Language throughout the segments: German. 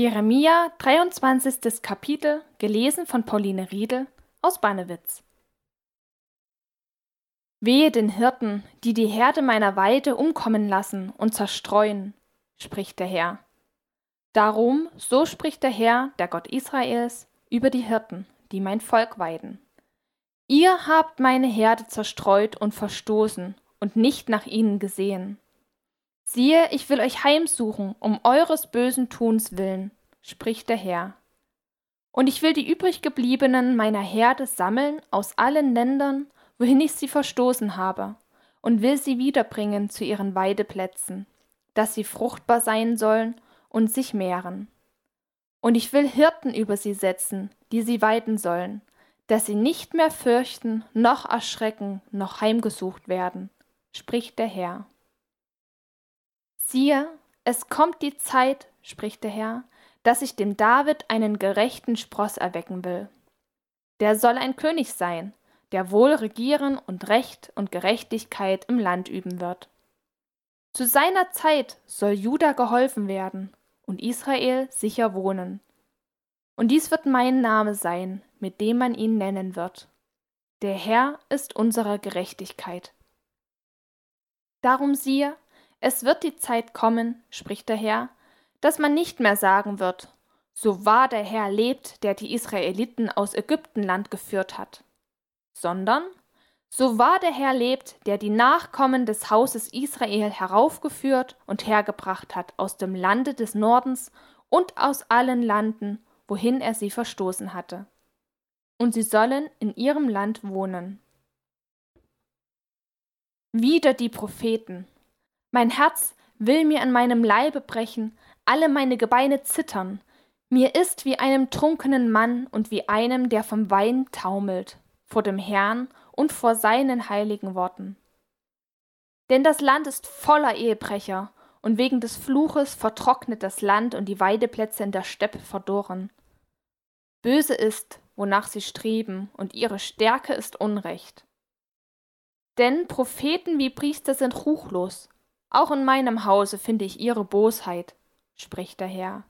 Jeremia, 23. Kapitel, gelesen von Pauline Riedel aus Bannewitz. Wehe den Hirten, die die Herde meiner Weide umkommen lassen und zerstreuen, spricht der Herr. Darum, so spricht der Herr, der Gott Israels, über die Hirten, die mein Volk weiden. Ihr habt meine Herde zerstreut und verstoßen und nicht nach ihnen gesehen. Siehe, ich will euch heimsuchen, um eures bösen Tuns willen, spricht der Herr. Und ich will die übriggebliebenen meiner Herde sammeln aus allen Ländern, wohin ich sie verstoßen habe, und will sie wiederbringen zu ihren Weideplätzen, dass sie fruchtbar sein sollen und sich mehren. Und ich will Hirten über sie setzen, die sie weiden sollen, dass sie nicht mehr fürchten, noch erschrecken, noch heimgesucht werden, spricht der Herr. Siehe, es kommt die Zeit, spricht der Herr, dass ich dem David einen gerechten Spross erwecken will. Der soll ein König sein, der wohl regieren und Recht und Gerechtigkeit im Land üben wird. Zu seiner Zeit soll Juda geholfen werden und Israel sicher wohnen. Und dies wird mein Name sein, mit dem man ihn nennen wird. Der Herr ist unsere Gerechtigkeit. Darum siehe, es wird die Zeit kommen, spricht der Herr, dass man nicht mehr sagen wird, so wahr der Herr lebt, der die Israeliten aus Ägyptenland geführt hat, sondern so wahr der Herr lebt, der die Nachkommen des Hauses Israel heraufgeführt und hergebracht hat aus dem Lande des Nordens und aus allen Landen, wohin er sie verstoßen hatte. Und sie sollen in ihrem Land wohnen. Wieder die Propheten, mein Herz will mir an meinem Leibe brechen, alle meine Gebeine zittern. Mir ist wie einem trunkenen Mann und wie einem, der vom Wein taumelt, vor dem Herrn und vor seinen heiligen Worten. Denn das Land ist voller Ehebrecher, und wegen des Fluches vertrocknet das Land und die Weideplätze in der Steppe verdorren. Böse ist, wonach sie streben, und ihre Stärke ist Unrecht. Denn Propheten wie Priester sind ruchlos, auch in meinem Hause finde ich ihre Bosheit, spricht der Herr.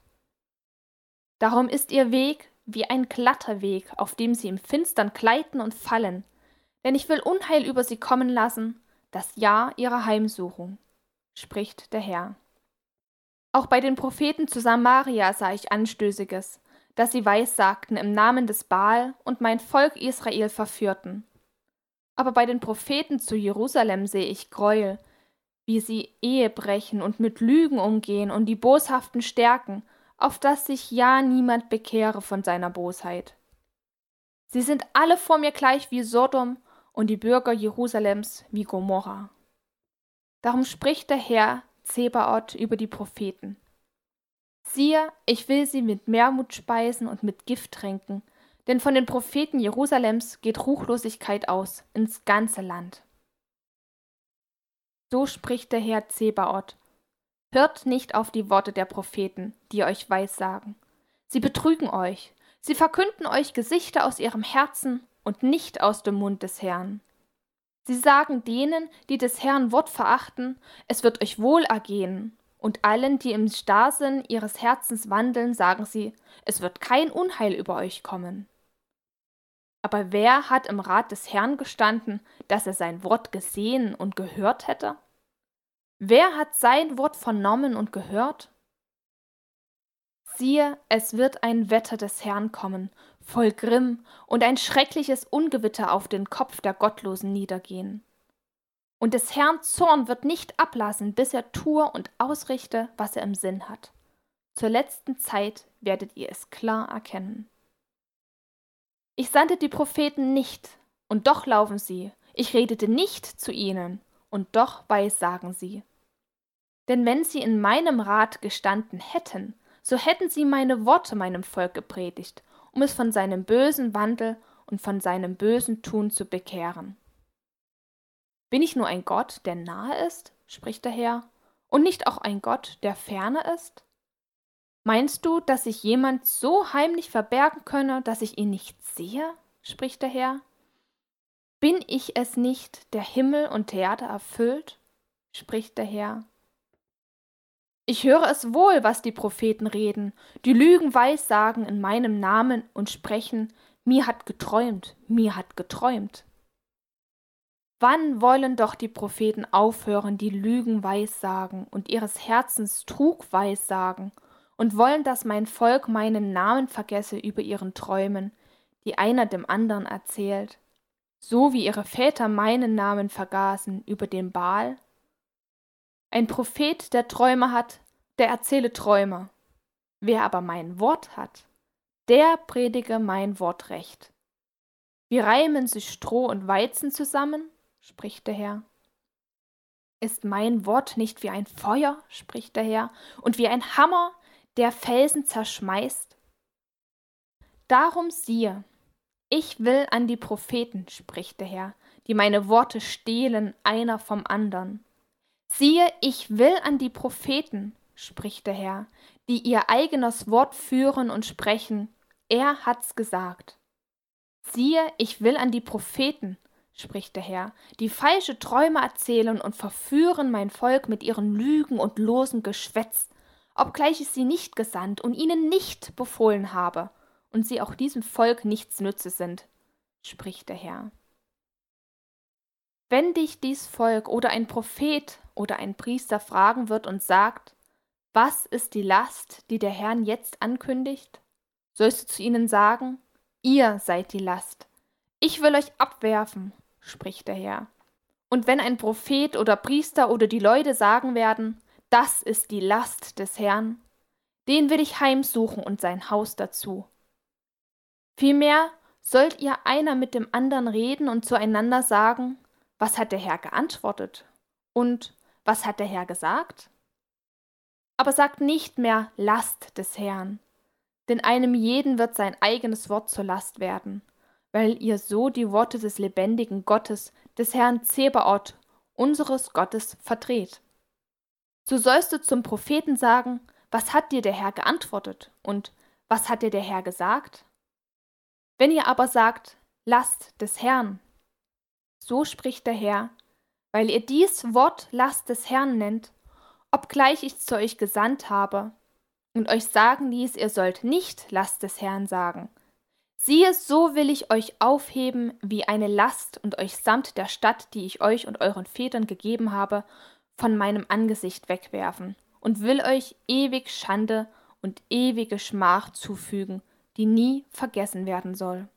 Darum ist ihr Weg wie ein glatter Weg, auf dem sie im Finstern gleiten und fallen, denn ich will Unheil über sie kommen lassen, das Jahr ihrer Heimsuchung, spricht der Herr. Auch bei den Propheten zu Samaria sah ich Anstößiges, dass sie weissagten im Namen des Baal und mein Volk Israel verführten. Aber bei den Propheten zu Jerusalem sehe ich Gräuel, wie sie Ehe brechen und mit Lügen umgehen und die Boshaften stärken, auf dass sich ja niemand bekehre von seiner Bosheit. Sie sind alle vor mir gleich wie Sodom und die Bürger Jerusalems wie Gomorra. Darum spricht der Herr Zebaoth über die Propheten. Siehe, ich will sie mit Mehrmut speisen und mit Gift tränken, denn von den Propheten Jerusalems geht Ruchlosigkeit aus ins ganze Land. So spricht der Herr Zebaoth. Hört nicht auf die Worte der Propheten, die euch weissagen. Sie betrügen euch, sie verkünden euch Gesichter aus ihrem Herzen und nicht aus dem Mund des Herrn. Sie sagen denen, die des Herrn Wort verachten, es wird euch wohl ergehen, und allen, die im Starrsinn ihres Herzens wandeln, sagen sie, es wird kein Unheil über euch kommen. Aber wer hat im Rat des Herrn gestanden, dass er sein Wort gesehen und gehört hätte? Wer hat sein Wort vernommen und gehört? Siehe, es wird ein Wetter des Herrn kommen, voll Grimm, und ein schreckliches Ungewitter auf den Kopf der Gottlosen niedergehen. Und des Herrn Zorn wird nicht ablassen, bis er tue und ausrichte, was er im Sinn hat. Zur letzten Zeit werdet ihr es klar erkennen. Ich sandte die Propheten nicht, und doch laufen sie. Ich redete nicht zu ihnen, und doch weissagen sie. Denn wenn sie in meinem Rat gestanden hätten, so hätten sie meine Worte meinem Volk gepredigt, um es von seinem bösen Wandel und von seinem bösen Tun zu bekehren. Bin ich nur ein Gott, der nahe ist, spricht der Herr, und nicht auch ein Gott, der ferne ist? Meinst du, dass sich jemand so heimlich verbergen könne, dass ich ihn nicht sehe? spricht der Herr. Bin ich es nicht, der Himmel und Erde erfüllt? spricht der Herr. Ich höre es wohl, was die Propheten reden, die Lügen weissagen in meinem Namen und sprechen, mir hat geträumt, mir hat geträumt. Wann wollen doch die Propheten aufhören, die Lügen weissagen und ihres Herzens Trug weissagen, und wollen, dass mein Volk meinen Namen vergesse über ihren Träumen, die einer dem anderen erzählt, so wie ihre Väter meinen Namen vergaßen über den Baal? Ein Prophet, der Träume hat, der erzähle Träume. Wer aber mein Wort hat, der predige mein Wort recht. Wie reimen sich Stroh und Weizen zusammen? spricht der Herr. Ist mein Wort nicht wie ein Feuer, spricht der Herr, und wie ein Hammer, der Felsen zerschmeißt? Darum siehe, ich will an die Propheten, spricht der Herr, die meine Worte stehlen einer vom andern. Siehe, ich will an die Propheten, spricht der Herr, die ihr eigenes Wort führen und sprechen, er hat's gesagt. Siehe, ich will an die Propheten, spricht der Herr, die falsche Träume erzählen und verführen mein Volk mit ihren Lügen und losen Geschwätz, obgleich ich sie nicht gesandt und ihnen nicht befohlen habe, und sie auch diesem Volk nichts nütze sind, spricht der Herr. Wenn dich dies Volk oder ein Prophet oder ein Priester fragen wird und sagt, was ist die Last, die der Herrn jetzt ankündigt? Sollst du zu ihnen sagen, ihr seid die Last. Ich will euch abwerfen, spricht der Herr. Und wenn ein Prophet oder Priester oder die Leute sagen werden, das ist die Last des Herrn, den will ich heimsuchen und sein Haus dazu. Vielmehr sollt ihr einer mit dem anderen reden und zueinander sagen, was hat der Herr geantwortet und was hat der Herr gesagt? Aber sagt nicht mehr Last des Herrn, denn einem jeden wird sein eigenes Wort zur Last werden, weil ihr so die Worte des lebendigen Gottes, des Herrn Zebaoth, unseres Gottes, verdreht. So sollst du zum Propheten sagen, was hat dir der Herr geantwortet und was hat dir der Herr gesagt? Wenn ihr aber sagt, Last des Herrn, so spricht der Herr, weil ihr dies Wort Last des Herrn nennt, obgleich ich zu euch gesandt habe und euch sagen ließ, ihr sollt nicht Last des Herrn sagen. Siehe, so will ich euch aufheben wie eine Last und euch samt der Stadt, die ich euch und euren Vätern gegeben habe, von meinem Angesicht wegwerfen und will euch ewig Schande und ewige Schmach zufügen, die nie vergessen werden soll.